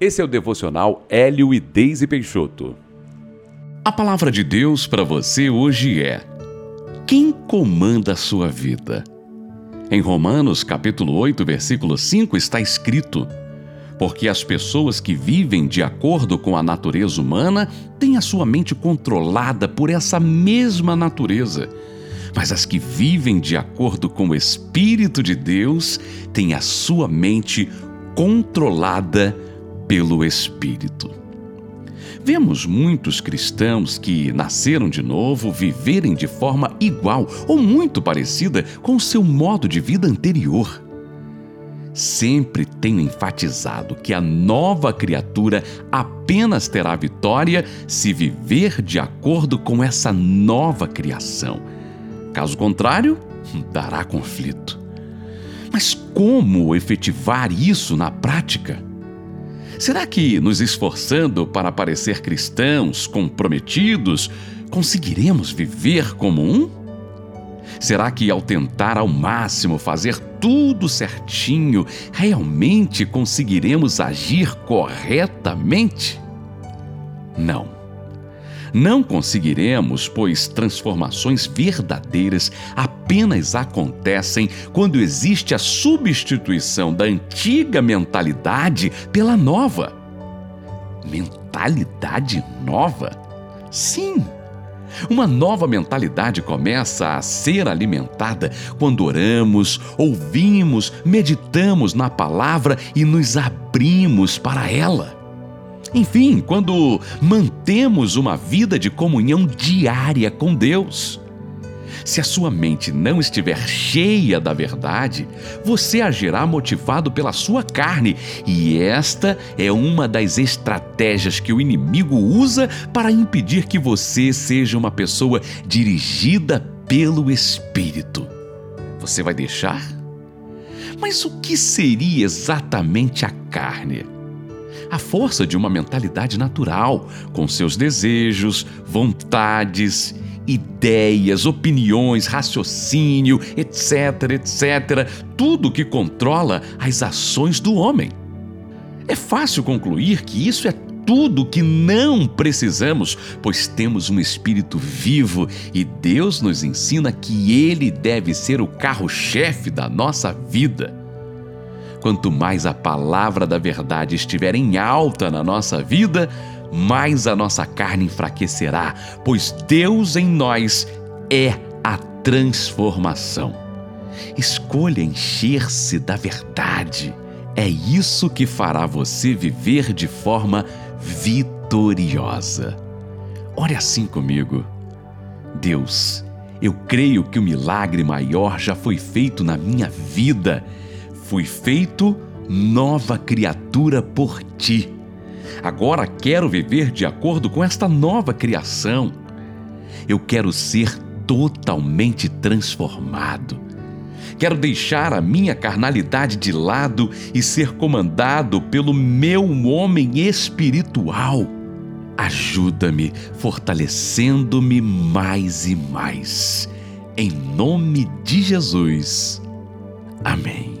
Esse é o devocional Hélio e Deise Peixoto. A palavra de Deus para você hoje é: Quem comanda a sua vida? Em Romanos, capítulo 8, versículo 5 está escrito: Porque as pessoas que vivem de acordo com a natureza humana têm a sua mente controlada por essa mesma natureza. Mas as que vivem de acordo com o Espírito de Deus têm a sua mente controlada pelo Espírito. Vemos muitos cristãos que nasceram de novo viverem de forma igual ou muito parecida com o seu modo de vida anterior. Sempre tenho enfatizado que a nova criatura apenas terá vitória se viver de acordo com essa nova criação. Caso contrário, dará conflito. Mas como efetivar isso na prática? Será que, nos esforçando para parecer cristãos comprometidos, conseguiremos viver como um? Será que, ao tentar ao máximo fazer tudo certinho, realmente conseguiremos agir corretamente? Não. Não conseguiremos, pois transformações verdadeiras apenas acontecem quando existe a substituição da antiga mentalidade pela nova. Mentalidade nova? Sim! Uma nova mentalidade começa a ser alimentada quando oramos, ouvimos, meditamos na palavra e nos abrimos para ela. Enfim, quando mantemos uma vida de comunhão diária com Deus. Se a sua mente não estiver cheia da verdade, você agirá motivado pela sua carne, e esta é uma das estratégias que o inimigo usa para impedir que você seja uma pessoa dirigida pelo Espírito. Você vai deixar? Mas o que seria exatamente a carne? A força de uma mentalidade natural, com seus desejos, vontades, ideias, opiniões, raciocínio, etc, etc, tudo que controla as ações do homem. É fácil concluir que isso é tudo que não precisamos, pois temos um espírito vivo e Deus nos ensina que ele deve ser o carro-chefe da nossa vida. Quanto mais a palavra da verdade estiver em alta na nossa vida, mais a nossa carne enfraquecerá, pois Deus em nós é a transformação. Escolha encher-se da verdade. É isso que fará você viver de forma vitoriosa. Ore assim comigo. Deus, eu creio que o milagre maior já foi feito na minha vida Fui feito nova criatura por ti. Agora quero viver de acordo com esta nova criação. Eu quero ser totalmente transformado. Quero deixar a minha carnalidade de lado e ser comandado pelo meu homem espiritual. Ajuda-me, fortalecendo-me mais e mais. Em nome de Jesus. Amém.